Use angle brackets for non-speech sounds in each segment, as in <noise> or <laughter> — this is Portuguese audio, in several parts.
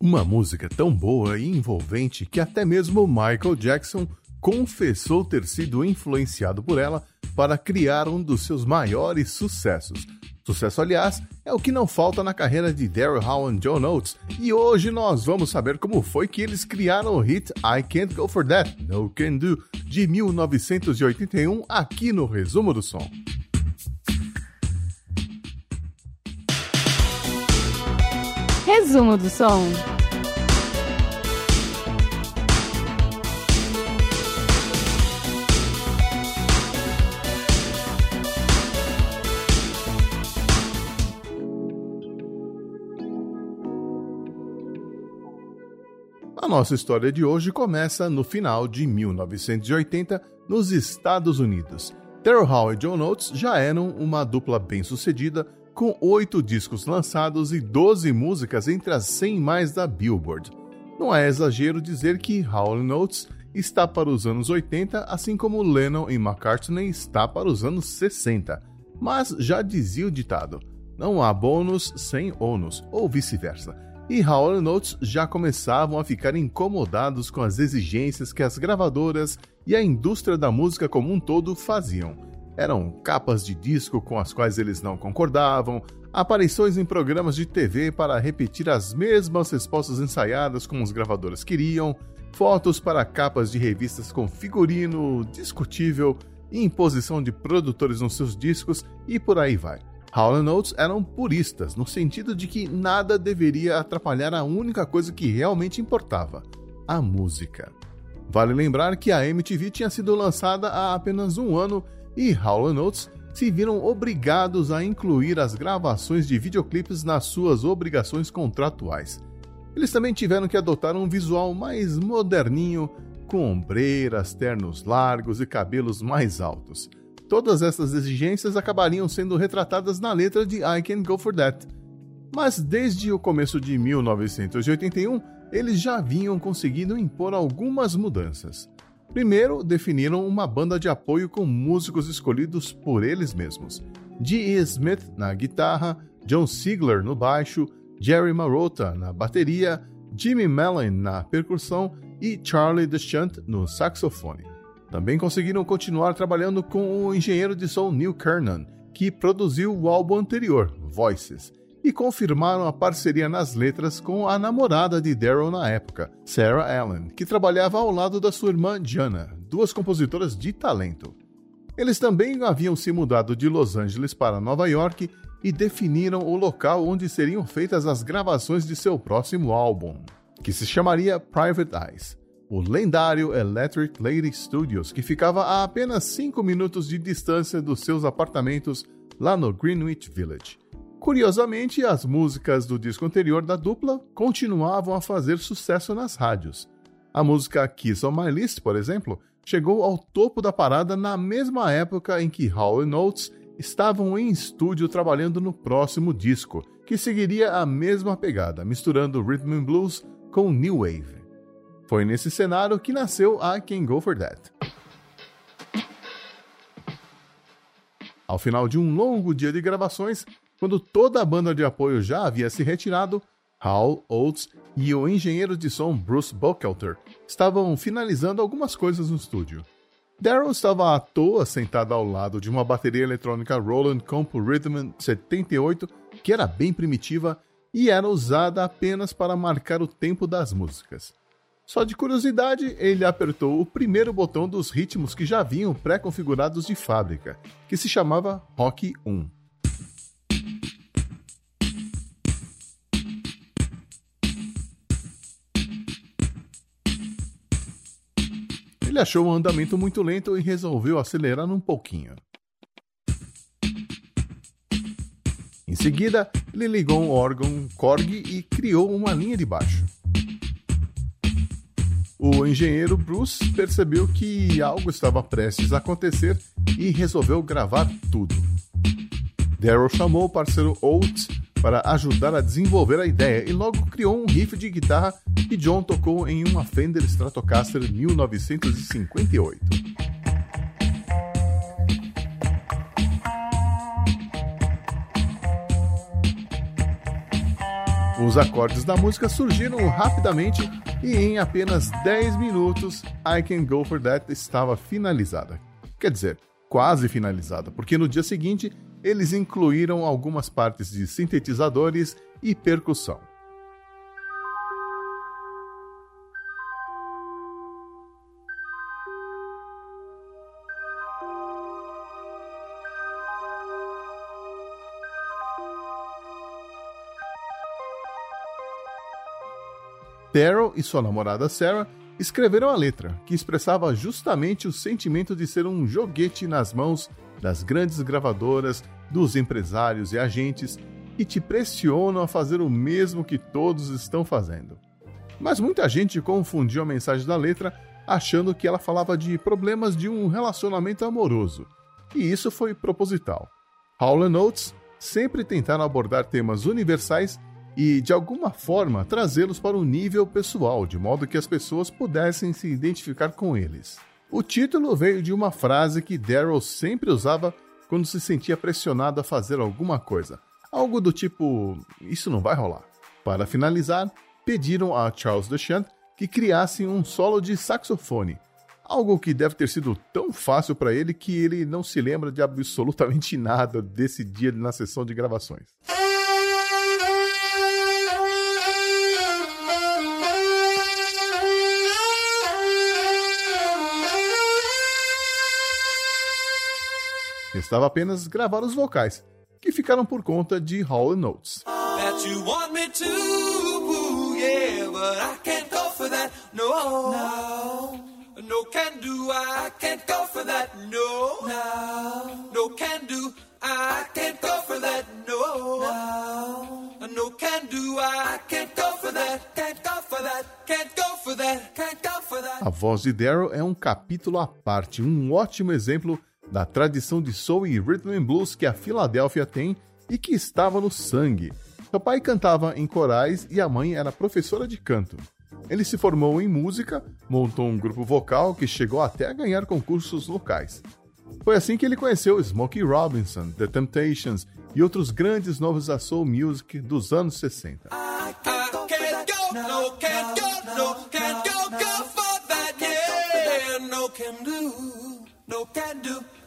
Uma música tão boa e envolvente que até mesmo Michael Jackson confessou ter sido influenciado por ela para criar um dos seus maiores sucessos. Sucesso, aliás, é o que não falta na carreira de Daryl Hall e John Oates, e hoje nós vamos saber como foi que eles criaram o hit I Can't Go For That, No Can Do, de 1981, aqui no Resumo do Som. Resumo do Som. A nossa história de hoje começa no final de 1980, nos Estados Unidos. Terrell Hall e John Oates já eram uma dupla bem-sucedida, com oito discos lançados e 12 músicas entre as 100 mais da Billboard. Não é exagero dizer que e Oates está para os anos 80, assim como Lennon e McCartney está para os anos 60. Mas já dizia o ditado: não há bônus sem ônus, ou vice-versa e Hall Notes já começavam a ficar incomodados com as exigências que as gravadoras e a indústria da música como um todo faziam. Eram capas de disco com as quais eles não concordavam, aparições em programas de TV para repetir as mesmas respostas ensaiadas como as gravadoras queriam, fotos para capas de revistas com figurino discutível, imposição de produtores nos seus discos e por aí vai. Hall Oates eram puristas, no sentido de que nada deveria atrapalhar a única coisa que realmente importava: a música. Vale lembrar que a MTV tinha sido lançada há apenas um ano e Hall Oates se viram obrigados a incluir as gravações de videoclipes nas suas obrigações contratuais. Eles também tiveram que adotar um visual mais moderninho, com ombreiras, ternos largos e cabelos mais altos. Todas essas exigências acabariam sendo retratadas na letra de I Can Go For That. Mas desde o começo de 1981, eles já vinham conseguindo impor algumas mudanças. Primeiro, definiram uma banda de apoio com músicos escolhidos por eles mesmos. G.E. Smith na guitarra, John Sigler no baixo, Jerry Marotta na bateria, Jimmy Mellon na percussão e Charlie Deschant no saxofone. Também conseguiram continuar trabalhando com o engenheiro de som Neil Kernan, que produziu o álbum anterior, Voices, e confirmaram a parceria nas letras com a namorada de Daryl na época, Sarah Allen, que trabalhava ao lado da sua irmã Jana, duas compositoras de talento. Eles também haviam se mudado de Los Angeles para Nova York e definiram o local onde seriam feitas as gravações de seu próximo álbum, que se chamaria Private Eyes o lendário Electric Lady Studios, que ficava a apenas 5 minutos de distância dos seus apartamentos lá no Greenwich Village. Curiosamente, as músicas do disco anterior da dupla continuavam a fazer sucesso nas rádios. A música Kiss on My List, por exemplo, chegou ao topo da parada na mesma época em que Hall Oates estavam em estúdio trabalhando no próximo disco, que seguiria a mesma pegada, misturando rhythm and blues com new wave. Foi nesse cenário que nasceu I Can Go For That. Ao final de um longo dia de gravações, quando toda a banda de apoio já havia se retirado, Hal Oates e o engenheiro de som Bruce Buckelter estavam finalizando algumas coisas no estúdio. Daryl estava à toa sentado ao lado de uma bateria eletrônica Roland Comp Rhythm 78 que era bem primitiva e era usada apenas para marcar o tempo das músicas. Só de curiosidade, ele apertou o primeiro botão dos ritmos que já vinham pré-configurados de fábrica, que se chamava Rock 1. Ele achou o andamento muito lento e resolveu acelerar um pouquinho. Em seguida, ele ligou um órgão Korg e criou uma linha de baixo. O engenheiro Bruce percebeu que algo estava prestes a acontecer e resolveu gravar tudo. Daryl chamou o parceiro Oates para ajudar a desenvolver a ideia e logo criou um riff de guitarra que John tocou em uma Fender Stratocaster 1958. Os acordes da música surgiram rapidamente e em apenas 10 minutos I Can Go For That estava finalizada. Quer dizer, quase finalizada, porque no dia seguinte eles incluíram algumas partes de sintetizadores e percussão. Daryl e sua namorada Sarah escreveram a letra, que expressava justamente o sentimento de ser um joguete nas mãos das grandes gravadoras, dos empresários e agentes que te pressionam a fazer o mesmo que todos estão fazendo. Mas muita gente confundiu a mensagem da letra achando que ela falava de problemas de um relacionamento amoroso, e isso foi proposital. Howlin' Notes sempre tentaram abordar temas universais e, de alguma forma, trazê-los para um nível pessoal, de modo que as pessoas pudessem se identificar com eles. O título veio de uma frase que Daryl sempre usava quando se sentia pressionado a fazer alguma coisa. Algo do tipo: Isso não vai rolar. Para finalizar, pediram a Charles Duchamp que criasse um solo de saxofone. Algo que deve ter sido tão fácil para ele que ele não se lembra de absolutamente <laughs> nada desse dia na sessão de gravações. Restava apenas gravar os vocais, que ficaram por conta de Hall Notes. No can do, I can't go for that. No, no, no can do, I can't go for that. No, no, no can do, I can't go for that. Can't go for that. Can't go for that. Can't go for that. A voz de Daryl é um capítulo à parte, um ótimo exemplo da tradição de soul e rhythm and blues que a Filadélfia tem e que estava no sangue. Seu pai cantava em corais e a mãe era professora de canto. Ele se formou em música, montou um grupo vocal que chegou até a ganhar concursos locais. Foi assim que ele conheceu Smokey Robinson, The Temptations e outros grandes nomes da soul music dos anos 60. no can do. I can't, go, I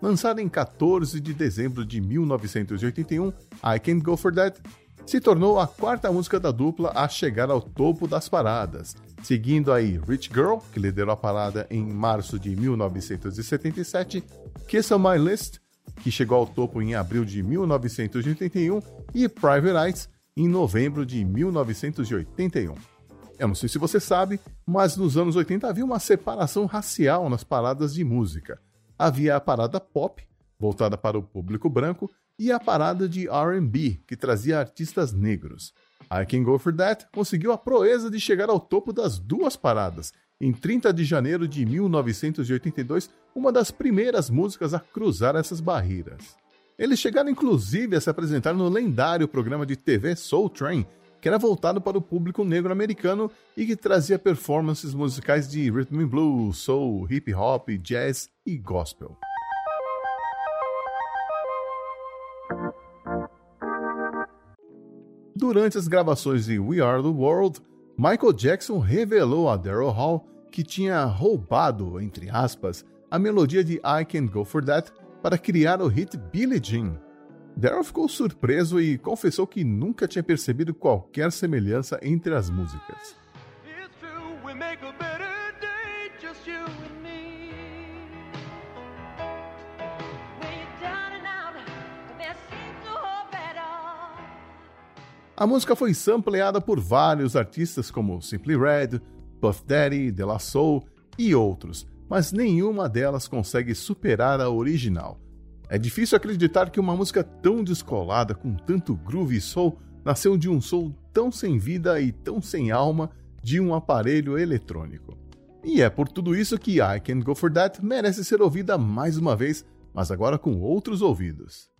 Lançada em 14 de dezembro de 1981, I Can't Go For That se tornou a quarta música da dupla a chegar ao topo das paradas, seguindo aí Rich Girl, que liderou a parada em março de 1977, Kiss on My List, que chegou ao topo em abril de 1981, e Private Eyes em novembro de 1981. Eu não sei se você sabe, mas nos anos 80 havia uma separação racial nas paradas de música. Havia a parada pop, voltada para o público branco, e a parada de RB, que trazia artistas negros. I Can Go For That conseguiu a proeza de chegar ao topo das duas paradas em 30 de janeiro de 1982, uma das primeiras músicas a cruzar essas barreiras. Eles chegaram inclusive a se apresentar no lendário programa de TV Soul Train, que era voltado para o público negro americano e que trazia performances musicais de rhythm and blues, soul, hip hop, jazz e gospel. Durante as gravações de We Are the World, Michael Jackson revelou a Daryl Hall que tinha roubado, entre aspas, a melodia de I Can't Go For That para criar o hit Billie Jean. Daryl ficou surpreso e confessou que nunca tinha percebido qualquer semelhança entre as músicas. A música foi sampleada por vários artistas como Simply Red, Puff Daddy, De La Soul e outros, mas nenhuma delas consegue superar a original. É difícil acreditar que uma música tão descolada, com tanto groove e soul, nasceu de um soul tão sem vida e tão sem alma de um aparelho eletrônico. E é por tudo isso que I Can Go For That merece ser ouvida mais uma vez, mas agora com outros ouvidos.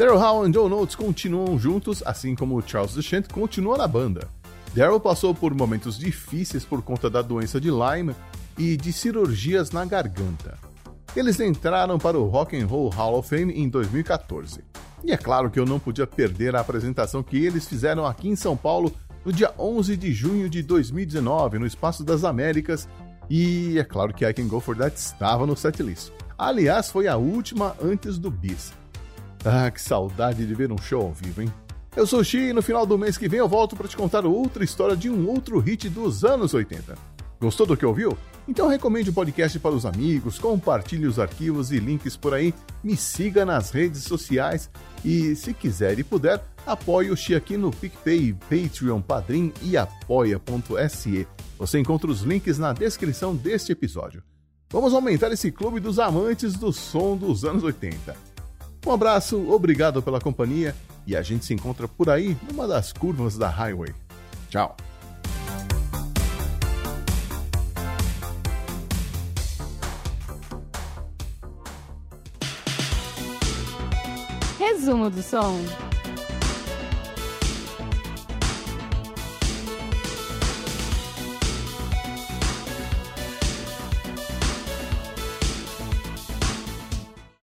Daryl Hall e Joe Notes continuam juntos, assim como Charles Dechant continua na banda. Daryl passou por momentos difíceis por conta da doença de Lyme e de cirurgias na garganta. Eles entraram para o Rock and Roll Hall of Fame em 2014. E é claro que eu não podia perder a apresentação que eles fizeram aqui em São Paulo no dia 11 de junho de 2019, no Espaço das Américas, e é claro que I Can Go For That estava no setlist. Aliás, foi a última antes do Bis. Ah, que saudade de ver um show ao vivo, hein? Eu sou o Xi e no final do mês que vem eu volto para te contar outra história de um outro hit dos anos 80. Gostou do que ouviu? Então recomende o podcast para os amigos, compartilhe os arquivos e links por aí, me siga nas redes sociais e, se quiser e puder, apoie o Xi aqui no PicPay, Patreon, Padrim e apoia.se. Você encontra os links na descrição deste episódio. Vamos aumentar esse clube dos amantes do som dos anos 80. Um abraço, obrigado pela companhia e a gente se encontra por aí numa das curvas da Highway. Tchau! Resumo do som.